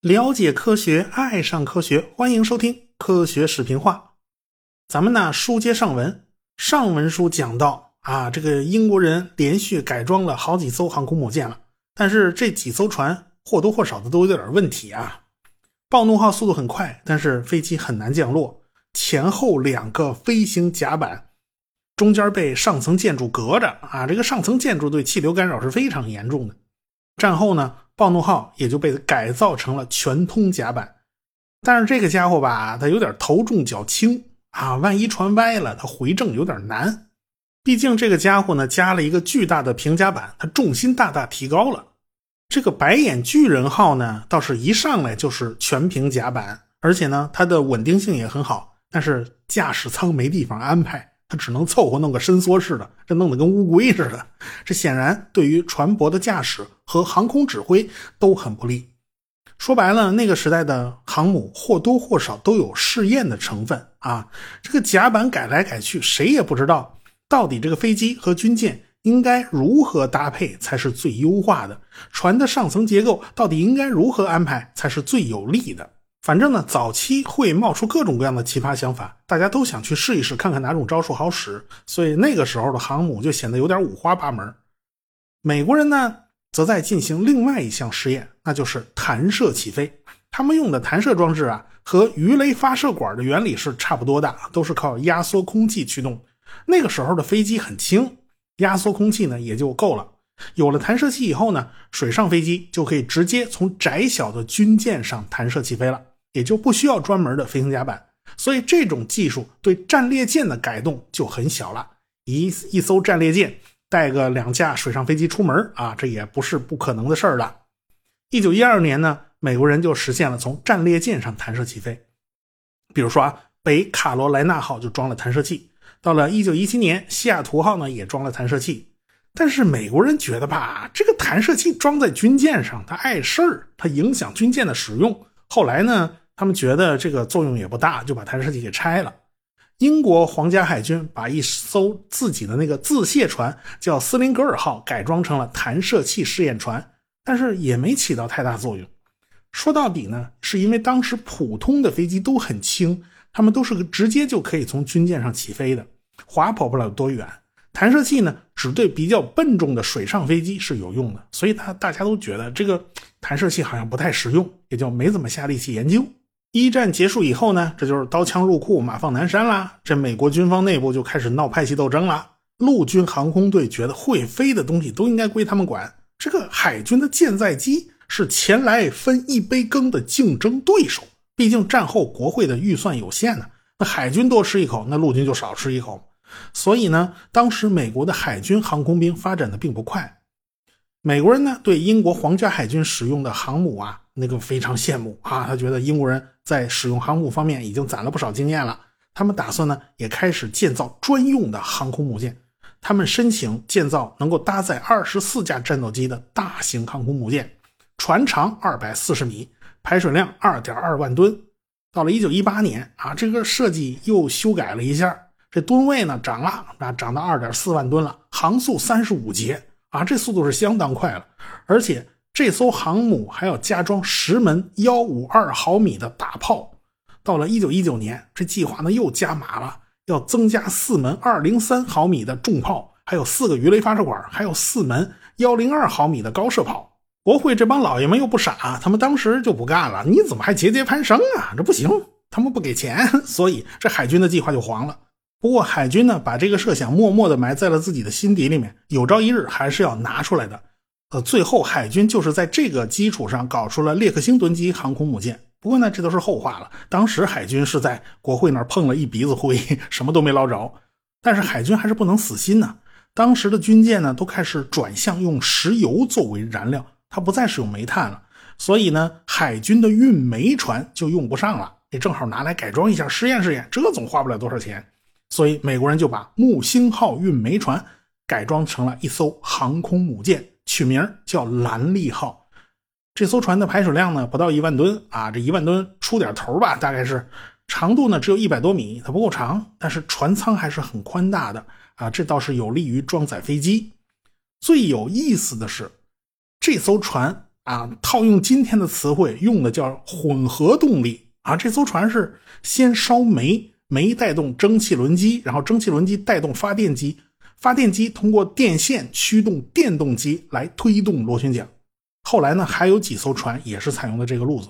了解科学，爱上科学，欢迎收听《科学视频化》。咱们呢，书接上文，上文书讲到啊，这个英国人连续改装了好几艘航空母舰了，但是这几艘船或多或少的都有点问题啊。暴怒号速度很快，但是飞机很难降落，前后两个飞行甲板中间被上层建筑隔着啊，这个上层建筑对气流干扰是非常严重的。战后呢？暴怒号也就被改造成了全通甲板，但是这个家伙吧，它有点头重脚轻啊，万一船歪了，它回正有点难。毕竟这个家伙呢，加了一个巨大的平甲板，它重心大大提高了。这个白眼巨人号呢，倒是一上来就是全平甲板，而且呢，它的稳定性也很好，但是驾驶舱没地方安排。他只能凑合弄个伸缩式的，这弄得跟乌龟似的。这显然对于船舶的驾驶和航空指挥都很不利。说白了，那个时代的航母或多或少都有试验的成分啊。这个甲板改来改去，谁也不知道到底这个飞机和军舰应该如何搭配才是最优化的，船的上层结构到底应该如何安排才是最有利的。反正呢，早期会冒出各种各样的奇葩想法，大家都想去试一试，看看哪种招数好使。所以那个时候的航母就显得有点五花八门。美国人呢，则在进行另外一项实验，那就是弹射起飞。他们用的弹射装置啊，和鱼雷发射管的原理是差不多的，都是靠压缩空气驱动。那个时候的飞机很轻，压缩空气呢也就够了。有了弹射器以后呢，水上飞机就可以直接从窄小的军舰上弹射起飞了。也就不需要专门的飞行甲板，所以这种技术对战列舰的改动就很小了。一一艘战列舰带个两架水上飞机出门啊，这也不是不可能的事儿了。一九一二年呢，美国人就实现了从战列舰上弹射起飞。比如说啊，北卡罗来纳号就装了弹射器。到了一九一七年，西雅图号呢也装了弹射器。但是美国人觉得吧，这个弹射器装在军舰上，它碍事儿，它影响军舰的使用。后来呢，他们觉得这个作用也不大，就把弹射器给拆了。英国皇家海军把一艘自己的那个自卸船叫斯林格尔号改装成了弹射器试验船，但是也没起到太大作用。说到底呢，是因为当时普通的飞机都很轻，他们都是直接就可以从军舰上起飞的，滑跑不了多远。弹射器呢，只对比较笨重的水上飞机是有用的，所以他大家都觉得这个弹射器好像不太实用，也就没怎么下力气研究。一战结束以后呢，这就是刀枪入库，马放南山啦。这美国军方内部就开始闹派系斗争了。陆军航空队觉得会飞的东西都应该归他们管，这个海军的舰载机是前来分一杯羹的竞争对手。毕竟战后国会的预算有限呢，那海军多吃一口，那陆军就少吃一口。所以呢，当时美国的海军航空兵发展的并不快。美国人呢，对英国皇家海军使用的航母啊，那个非常羡慕啊。他觉得英国人在使用航母方面已经攒了不少经验了。他们打算呢，也开始建造专用的航空母舰。他们申请建造能够搭载二十四架战斗机的大型航空母舰，船长二百四十米，排水量二点二万吨。到了一九一八年啊，这个设计又修改了一下。这吨位呢涨了，啊，涨到二点四万吨了，航速三十五节啊，这速度是相当快了。而且这艘航母还要加装十门幺五二毫米的大炮。到了一九一九年，这计划呢又加码了，要增加四门二零三毫米的重炮，还有四个鱼雷发射管，还有四门幺零二毫米的高射炮。国会这帮老爷们又不傻，他们当时就不干了，你怎么还节节攀升啊？这不行，他们不给钱，所以这海军的计划就黄了。不过海军呢，把这个设想默默地埋在了自己的心底里面，有朝一日还是要拿出来的。呃，最后海军就是在这个基础上搞出了列克星顿级航空母舰。不过呢，这都是后话了。当时海军是在国会那儿碰了一鼻子灰，什么都没捞着。但是海军还是不能死心呐。当时的军舰呢，都开始转向用石油作为燃料，它不再使用煤炭了。所以呢，海军的运煤船就用不上了。也正好拿来改装一下，试验试验，这总花不了多少钱。所以美国人就把木星号运煤船改装成了一艘航空母舰，取名叫兰利号。这艘船的排水量呢不到一万吨啊，这一万吨出点头吧，大概是长度呢只有一百多米，它不够长，但是船舱还是很宽大的啊，这倒是有利于装载飞机。最有意思的是，这艘船啊，套用今天的词汇，用的叫混合动力啊。这艘船是先烧煤，煤带动蒸汽轮机，然后蒸汽轮机带动发电机，发电机通过电线驱动电动机来推动螺旋桨。后来呢，还有几艘船也是采用的这个路子。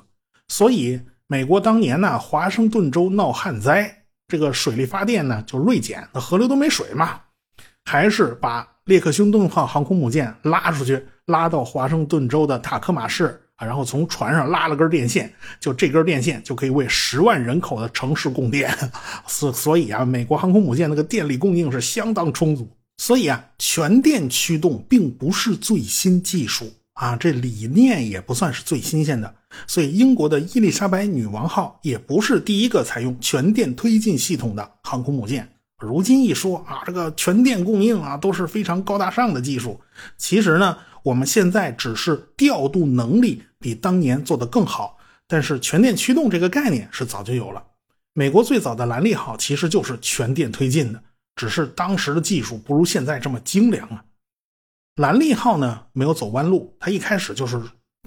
所以，美国当年呢，华盛顿州闹旱灾，这个水力发电呢就锐减，那河流都没水嘛，还是把。列克星顿号航空母舰拉出去，拉到华盛顿州的塔科马市啊，然后从船上拉了根电线，就这根电线就可以为十万人口的城市供电。所所以啊，美国航空母舰那个电力供应是相当充足。所以啊，全电驱动并不是最新技术啊，这理念也不算是最新鲜的。所以，英国的伊丽莎白女王号也不是第一个采用全电推进系统的航空母舰。如今一说啊，这个全电供应啊都是非常高大上的技术。其实呢，我们现在只是调度能力比当年做得更好，但是全电驱动这个概念是早就有了。美国最早的兰利号其实就是全电推进的，只是当时的技术不如现在这么精良啊。兰利号呢没有走弯路，它一开始就是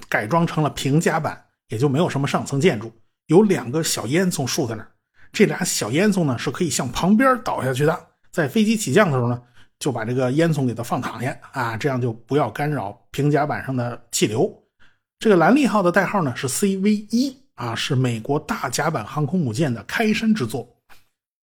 改装成了平甲板，也就没有什么上层建筑，有两个小烟囱竖在那儿。这俩小烟囱呢是可以向旁边倒下去的，在飞机起降的时候呢，就把这个烟囱给它放躺下啊，这样就不要干扰平甲板上的气流。这个兰利号的代号呢是 CV 一啊，是美国大甲板航空母舰的开山之作。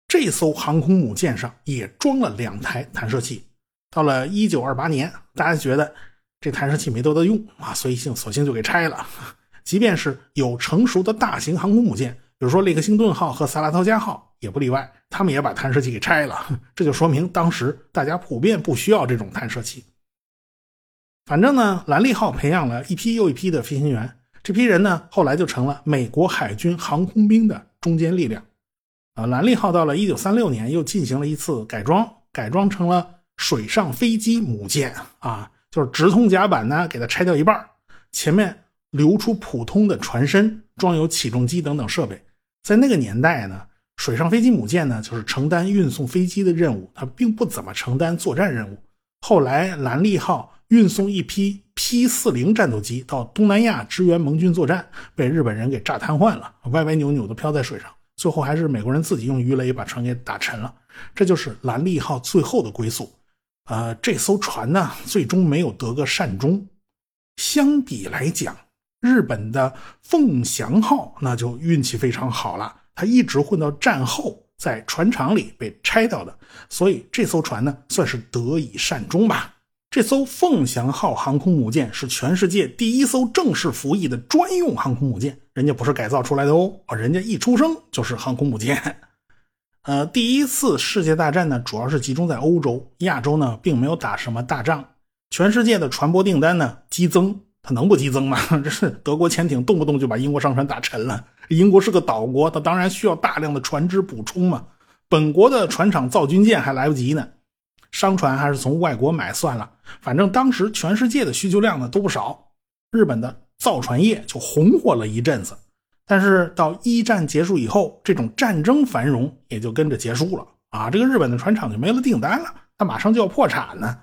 这艘航空母舰上也装了两台弹射器。到了1928年，大家觉得这弹射器没多大用啊，所以性索性就给拆了。即便是有成熟的大型航空母舰。比如说，列克星顿号和萨拉托加号也不例外，他们也把弹射器给拆了。这就说明当时大家普遍不需要这种弹射器。反正呢，兰利号培养了一批又一批的飞行员，这批人呢，后来就成了美国海军航空兵的中坚力量。啊，兰利号到了1936年又进行了一次改装，改装成了水上飞机母舰啊，就是直通甲板呢，给它拆掉一半，前面留出普通的船身，装有起重机等等设备。在那个年代呢，水上飞机母舰呢就是承担运送飞机的任务，它并不怎么承担作战任务。后来兰利号运送一批 P 四零战斗机到东南亚支援盟军作战，被日本人给炸瘫痪了，歪歪扭扭的漂在水上，最后还是美国人自己用鱼雷把船给打沉了。这就是兰利号最后的归宿。呃，这艘船呢最终没有得个善终。相比来讲。日本的凤翔号那就运气非常好了，它一直混到战后，在船厂里被拆掉的，所以这艘船呢算是得以善终吧。这艘凤翔号航空母舰是全世界第一艘正式服役的专用航空母舰，人家不是改造出来的哦，人家一出生就是航空母舰。呃，第一次世界大战呢，主要是集中在欧洲，亚洲呢并没有打什么大仗，全世界的船舶订单呢激增。它能不激增吗？这是德国潜艇动不动就把英国商船打沉了。英国是个岛国，它当然需要大量的船只补充嘛。本国的船厂造军舰还来不及呢，商船还是从外国买算了。反正当时全世界的需求量呢都不少，日本的造船业就红火了一阵子。但是到一战结束以后，这种战争繁荣也就跟着结束了啊。这个日本的船厂就没了订单了，它马上就要破产呢。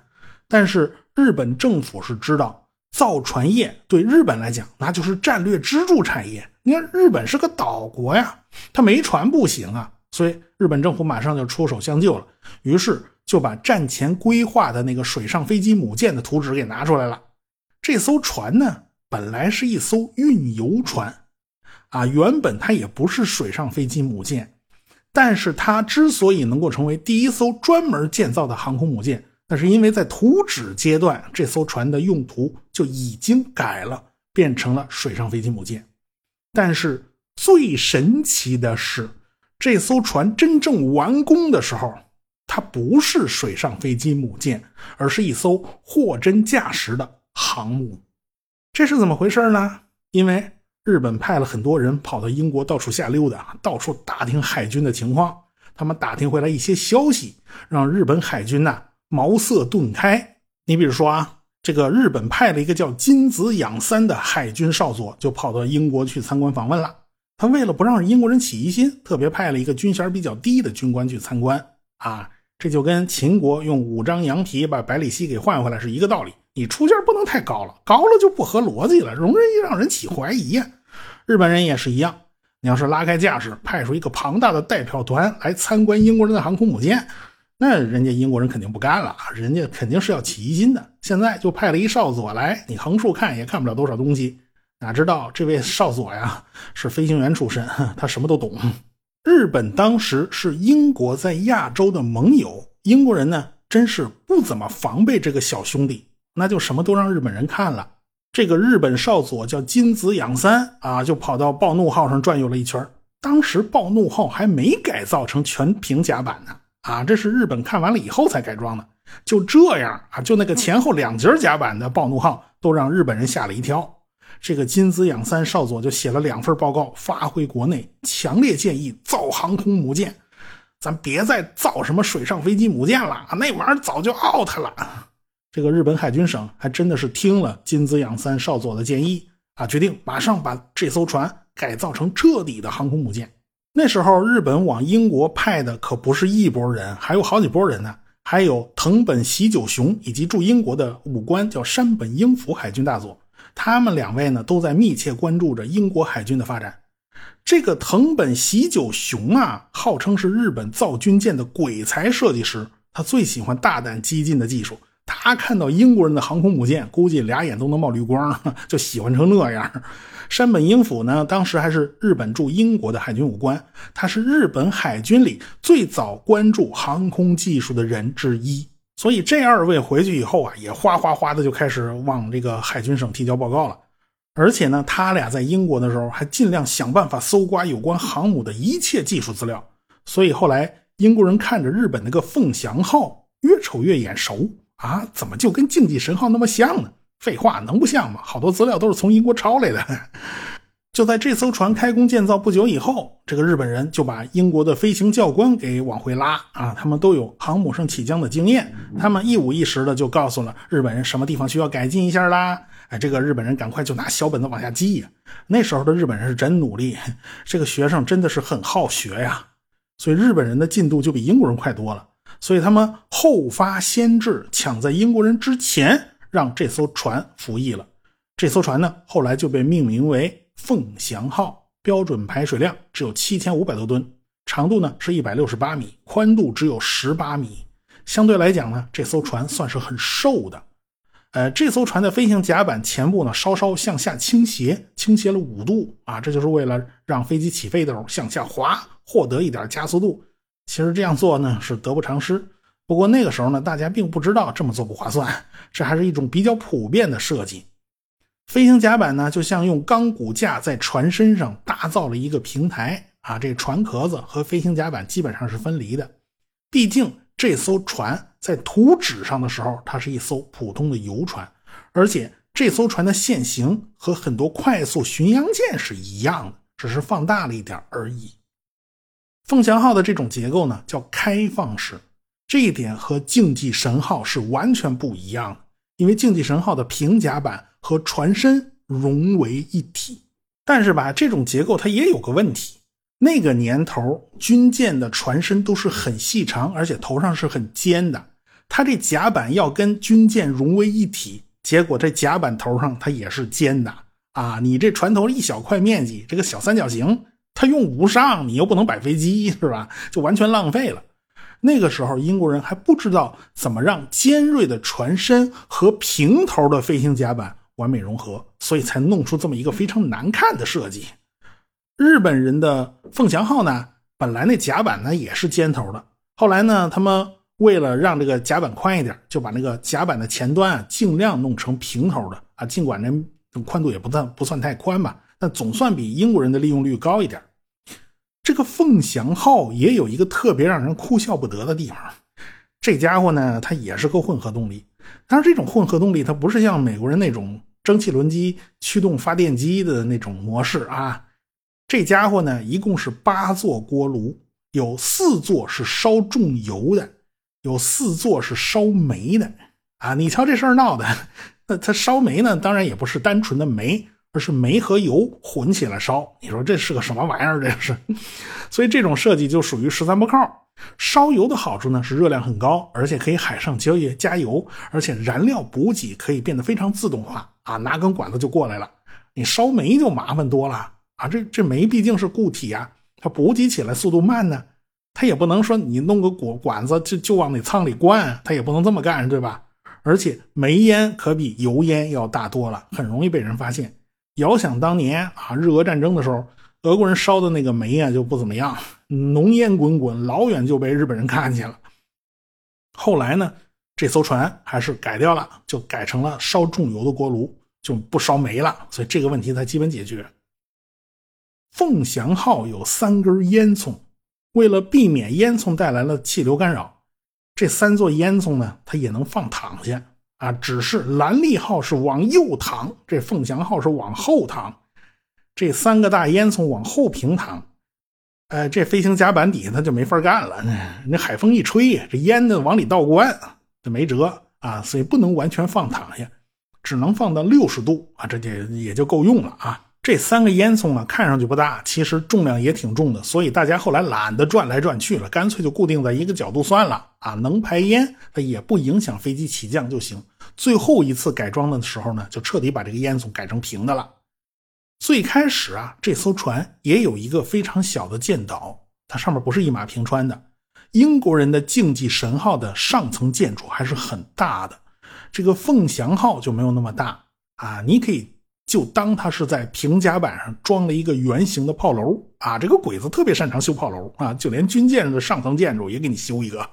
但是日本政府是知道。造船业对日本来讲，那就是战略支柱产业。你看，日本是个岛国呀，它没船不行啊。所以日本政府马上就出手相救了，于是就把战前规划的那个水上飞机母舰的图纸给拿出来了。这艘船呢，本来是一艘运油船，啊，原本它也不是水上飞机母舰，但是它之所以能够成为第一艘专门建造的航空母舰。那是因为在图纸阶段，这艘船的用途就已经改了，变成了水上飞机母舰。但是最神奇的是，这艘船真正完工的时候，它不是水上飞机母舰，而是一艘货真价实的航母。这是怎么回事呢？因为日本派了很多人跑到英国到处瞎溜达，到处打听海军的情况。他们打听回来一些消息，让日本海军呐。茅塞顿开。你比如说啊，这个日本派了一个叫金子养三的海军少佐，就跑到英国去参观访问了。他为了不让英国人起疑心，特别派了一个军衔比较低的军官去参观。啊，这就跟秦国用五张羊皮把百里奚给换回来是一个道理。你出价不能太高了，高了就不合逻辑了，容易让人起怀疑呀。日本人也是一样，你要是拉开架势，派出一个庞大的代表团来参观英国人的航空母舰，那人家英国人肯定不干了，人家肯定是要起疑心的。现在就派了一少佐来，你横竖看也看不了多少东西。哪知道这位少佐呀是飞行员出身，他什么都懂。日本当时是英国在亚洲的盟友，英国人呢真是不怎么防备这个小兄弟。那就什么都让日本人看了。这个日本少佐叫金子养三啊，就跑到暴怒号上转悠了一圈。当时暴怒号还没改造成全平甲板呢，啊，这是日本看完了以后才改装的。就这样啊，就那个前后两节甲板的暴怒号都让日本人吓了一跳。这个金子养三少佐就写了两份报告发回国内，强烈建议造航空母舰，咱别再造什么水上飞机母舰了，那玩意儿早就 out 了。这个日本海军省还真的是听了金子养三少佐的建议啊，决定马上把这艘船改造成彻底的航空母舰。那时候日本往英国派的可不是一拨人，还有好几拨人呢，还有藤本喜久雄以及驻英国的武官叫山本英辅海军大佐，他们两位呢都在密切关注着英国海军的发展。这个藤本喜久雄啊，号称是日本造军舰的鬼才设计师，他最喜欢大胆激进的技术。他看到英国人的航空母舰，估计俩眼都能冒绿光，就喜欢成那样。山本英辅呢，当时还是日本驻英国的海军武官，他是日本海军里最早关注航空技术的人之一。所以这二位回去以后啊，也哗哗哗的就开始往这个海军省提交报告了。而且呢，他俩在英国的时候还尽量想办法搜刮有关航母的一切技术资料。所以后来英国人看着日本那个凤翔号，越瞅越眼熟。啊，怎么就跟竞技神号那么像呢？废话，能不像吗？好多资料都是从英国抄来的。就在这艘船开工建造不久以后，这个日本人就把英国的飞行教官给往回拉啊，他们都有航母上起降的经验，他们一五一十的就告诉了日本人什么地方需要改进一下啦。哎，这个日本人赶快就拿小本子往下记呀。那时候的日本人是真努力，这个学生真的是很好学呀，所以日本人的进度就比英国人快多了。所以他们后发先至，抢在英国人之前让这艘船服役了。这艘船呢，后来就被命名为“凤翔号”，标准排水量只有七千五百多吨，长度呢是一百六十八米，宽度只有十八米。相对来讲呢，这艘船算是很瘦的。呃，这艘船的飞行甲板前部呢稍稍向下倾斜，倾斜了五度啊，这就是为了让飞机起飞的时候向下滑，获得一点加速度。其实这样做呢是得不偿失，不过那个时候呢，大家并不知道这么做不划算，这还是一种比较普遍的设计。飞行甲板呢，就像用钢骨架在船身上打造了一个平台啊，这船壳子和飞行甲板基本上是分离的。毕竟这艘船在图纸上的时候，它是一艘普通的游船，而且这艘船的线型和很多快速巡洋舰是一样的，只是放大了一点而已。凤翔号的这种结构呢，叫开放式，这一点和竞技神号是完全不一样的。因为竞技神号的平甲板和船身融为一体，但是吧，这种结构它也有个问题。那个年头，军舰的船身都是很细长，而且头上是很尖的。它这甲板要跟军舰融为一体，结果这甲板头上它也是尖的啊！你这船头一小块面积，这个小三角形。他用不上，你又不能摆飞机，是吧？就完全浪费了。那个时候，英国人还不知道怎么让尖锐的船身和平头的飞行甲板完美融合，所以才弄出这么一个非常难看的设计。日本人的凤翔号呢，本来那甲板呢也是尖头的，后来呢，他们为了让这个甲板宽一点，就把那个甲板的前端啊尽量弄成平头的啊，尽管那宽度也不算不算太宽吧。但总算比英国人的利用率高一点。这个凤翔号也有一个特别让人哭笑不得的地方，这家伙呢，它也是个混合动力。但是这种混合动力，它不是像美国人那种蒸汽轮机驱动发电机的那种模式啊。这家伙呢，一共是八座锅炉，有四座是烧重油的，有四座是烧煤的啊。你瞧这事儿闹的，那它烧煤呢，当然也不是单纯的煤。而是煤和油混起来烧，你说这是个什么玩意儿？这是，所以这种设计就属于十三不靠。烧油的好处呢是热量很高，而且可以海上交易加油，而且燃料补给可以变得非常自动化啊，拿根管子就过来了。你烧煤就麻烦多了啊，这这煤毕竟是固体啊，它补给起来速度慢呢，它也不能说你弄个管管子就就往那舱里灌，它也不能这么干，对吧？而且煤烟可比油烟要大多了，很容易被人发现。遥想当年啊，日俄战争的时候，俄国人烧的那个煤啊就不怎么样，浓烟滚滚，老远就被日本人看见了。后来呢，这艘船还是改掉了，就改成了烧重油的锅炉，就不烧煤了，所以这个问题才基本解决。凤翔号有三根烟囱，为了避免烟囱带来了气流干扰。这三座烟囱呢，它也能放躺下啊，只是蓝利号是往右躺，这凤翔号是往后躺。这三个大烟囱往后平躺，哎，这飞行甲板底下它就没法干了。那海风一吹，这烟呢往里倒灌，这没辙啊，所以不能完全放躺下，只能放到六十度啊，这就也就够用了啊。这三个烟囱呢，看上去不大，其实重量也挺重的，所以大家后来懒得转来转去了，干脆就固定在一个角度算了啊，能排烟，它也不影响飞机起降就行。最后一次改装的时候呢，就彻底把这个烟囱改成平的了。最开始啊，这艘船也有一个非常小的舰岛，它上面不是一马平川的。英国人的竞技神号的上层建筑还是很大的，这个凤翔号就没有那么大啊，你可以。就当它是在平甲板上装了一个圆形的炮楼啊！这个鬼子特别擅长修炮楼啊，就连军舰的上层建筑也给你修一个。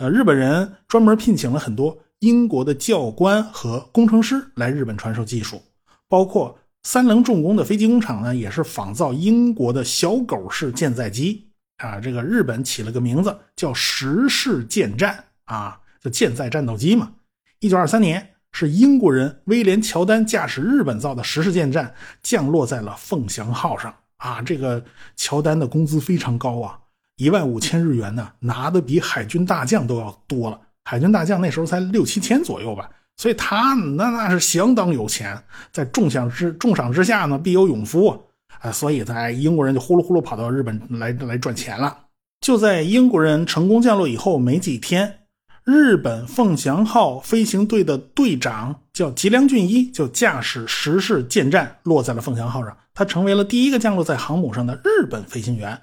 呃，日本人专门聘请了很多英国的教官和工程师来日本传授技术，包括三棱重工的飞机工厂呢，也是仿造英国的小狗式舰载机啊。这个日本起了个名字叫石式舰战啊，就舰载战斗机嘛。一九二三年。是英国人威廉·乔丹驾驶日本造的石式舰战降落在了凤翔号上啊！这个乔丹的工资非常高啊，一万五千日元呢，拿的比海军大将都要多了。海军大将那时候才六七千左右吧，所以他那那是相当有钱。在重赏之重赏之下呢，必有勇夫啊！所以在英国人就呼噜呼噜跑到日本来来赚钱了。就在英国人成功降落以后没几天。日本凤翔号飞行队的队长叫吉良俊一，就驾驶十式舰战落在了凤翔号上。他成为了第一个降落在航母上的日本飞行员。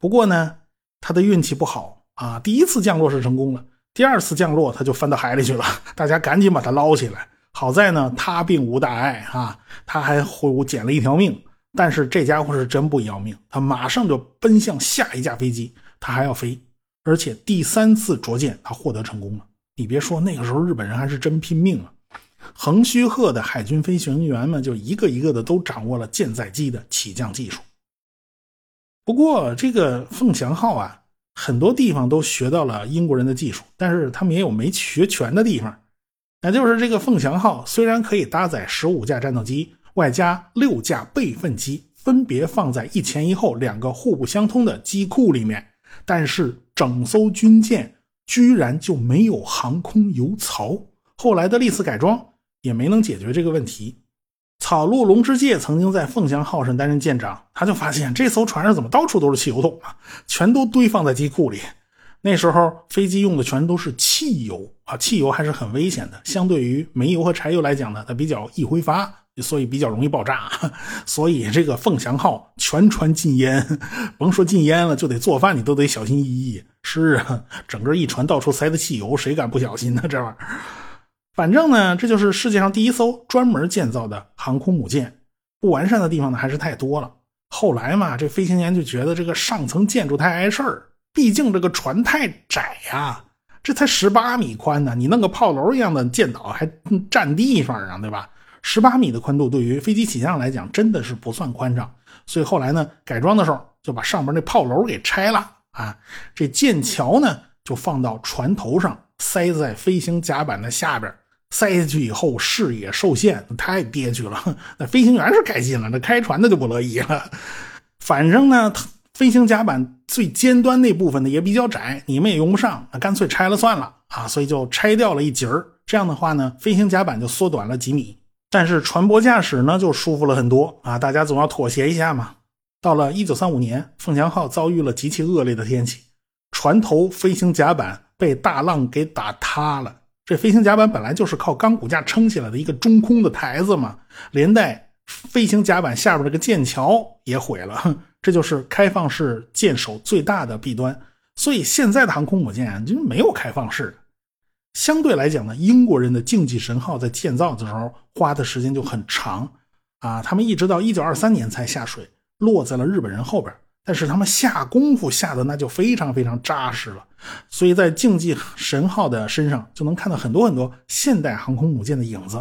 不过呢，他的运气不好啊，第一次降落是成功了，第二次降落他就翻到海里去了。大家赶紧把他捞起来。好在呢，他并无大碍啊，他还捡了一条命。但是这家伙是真不要命，他马上就奔向下一架飞机，他还要飞。而且第三次着舰，他获得成功了。你别说，那个时候日本人还是真拼命啊！横须贺的海军飞行员们就一个一个的都掌握了舰载机的起降技术。不过，这个凤翔号啊，很多地方都学到了英国人的技术，但是他们也有没学全的地方。那就是这个凤翔号虽然可以搭载十五架战斗机，外加六架备份机，分别放在一前一后两个互不相通的机库里面。但是整艘军舰居然就没有航空油槽，后来的历次改装也没能解决这个问题。草鹿龙之介曾经在凤翔号上担任舰长，他就发现这艘船上怎么到处都是汽油桶啊，全都堆放在机库里。那时候飞机用的全都是汽油啊，汽油还是很危险的，相对于煤油和柴油来讲呢，它比较易挥发。所以比较容易爆炸，所以这个凤翔号全船禁烟，甭说禁烟了，就得做饭你都得小心翼翼。是啊，整个一船到处塞的汽油，谁敢不小心呢？这玩意儿，反正呢，这就是世界上第一艘专门建造的航空母舰。不完善的地方呢还是太多了。后来嘛，这飞行员就觉得这个上层建筑太碍事儿，毕竟这个船太窄呀，这才十八米宽呢，你弄个炮楼一样的舰岛还占地方啊，对吧？十八米的宽度对于飞机起降来讲真的是不算宽敞，所以后来呢改装的时候就把上边那炮楼给拆了啊，这舰桥呢就放到船头上，塞在飞行甲板的下边，塞下去以后视野受限，太憋屈了。那飞行员是开心了，那开船的就不乐意了。反正呢，飞行甲板最尖端那部分呢也比较窄，你们也用不上，那干脆拆了算了啊，所以就拆掉了一截儿。这样的话呢，飞行甲板就缩短了几米。但是船舶驾驶呢就舒服了很多啊！大家总要妥协一下嘛。到了一九三五年，凤翔号遭遇了极其恶劣的天气，船头飞行甲板被大浪给打塌了。这飞行甲板本来就是靠钢骨架撑起来的一个中空的台子嘛，连带飞行甲板下边这个舰桥也毁了。这就是开放式舰首最大的弊端。所以现在的航空母舰啊就没有开放式。相对来讲呢，英国人的竞技神号在建造的时候花的时间就很长啊，他们一直到一九二三年才下水，落在了日本人后边。但是他们下功夫下的那就非常非常扎实了，所以在竞技神号的身上就能看到很多很多现代航空母舰的影子，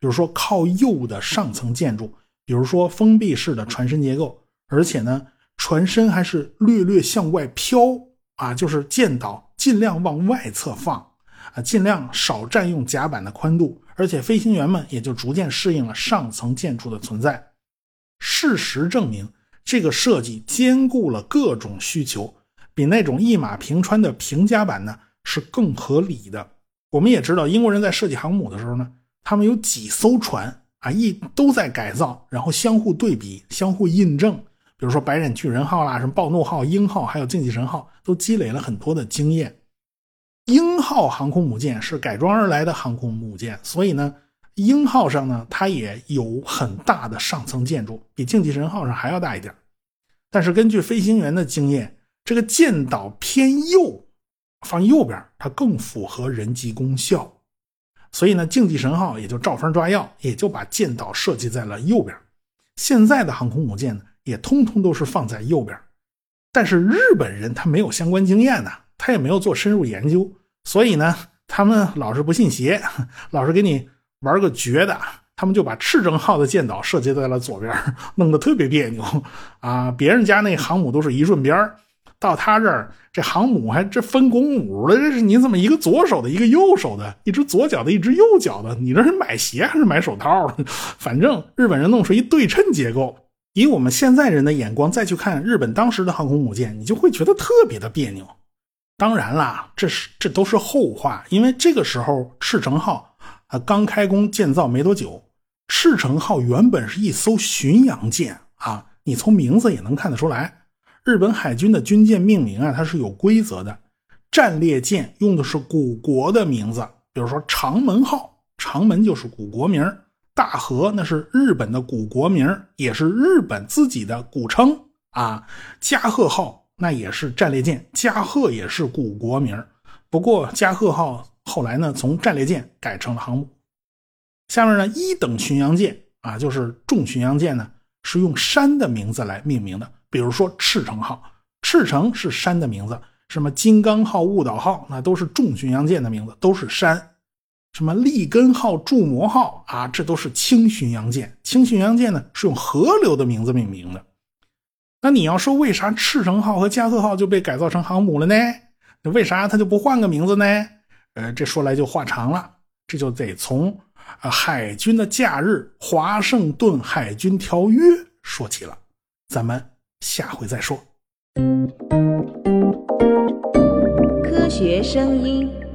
比如说靠右的上层建筑，比如说封闭式的船身结构，而且呢，船身还是略略向外飘啊，就是舰岛尽量往外侧放啊，尽量少占用甲板的宽度，而且飞行员们也就逐渐适应了上层建筑的存在。事实证明。这个设计兼顾了各种需求，比那种一马平川的平甲板呢是更合理的。我们也知道，英国人在设计航母的时候呢，他们有几艘船啊，一都在改造，然后相互对比、相互印证。比如说白忍巨人号啦、什么暴怒号、鹰号，还有竞技神号，都积累了很多的经验。鹰号航空母舰是改装而来的航空母舰，所以呢。鹰号上呢，它也有很大的上层建筑，比竞技神号上还要大一点。但是根据飞行员的经验，这个舰岛偏右，放右边，它更符合人机功效。所以呢，竞技神号也就照方抓药，也就把舰岛设计在了右边。现在的航空母舰呢，也通通都是放在右边。但是日本人他没有相关经验呢，他也没有做深入研究，所以呢，他们老是不信邪，老是给你。玩个绝的，他们就把赤城号的舰岛设计在了左边，弄得特别别扭啊！别人家那航母都是一顺边到他这儿这航母还这分公母了，这是你怎么一个左手的，一个右手的，一只左脚的，一只右脚的？你这是买鞋还是买手套？反正日本人弄出一对称结构，以我们现在人的眼光再去看日本当时的航空母舰，你就会觉得特别的别扭。当然啦，这是这都是后话，因为这个时候赤城号。啊，刚开工建造没多久，赤城号原本是一艘巡洋舰啊，你从名字也能看得出来，日本海军的军舰命名啊，它是有规则的。战列舰用的是古国的名字，比如说长门号，长门就是古国名；大和那是日本的古国名，也是日本自己的古称啊。加贺号那也是战列舰，加贺也是古国名，不过加贺号。后来呢，从战列舰改成了航母。下面呢，一等巡洋舰啊，就是重巡洋舰呢，是用山的名字来命名的。比如说赤城号，赤城是山的名字；什么金刚号、雾岛号，那都是重巡洋舰的名字，都是山。什么利根号、筑摩号啊，这都是轻巡洋舰。轻巡洋舰呢，是用河流的名字命名的。那你要说为啥赤城号和加贺号就被改造成航母了呢？那为啥它就不换个名字呢？呃，这说来就话长了，这就得从海军的假日——华盛顿海军条约说起了。咱们下回再说。科学声音。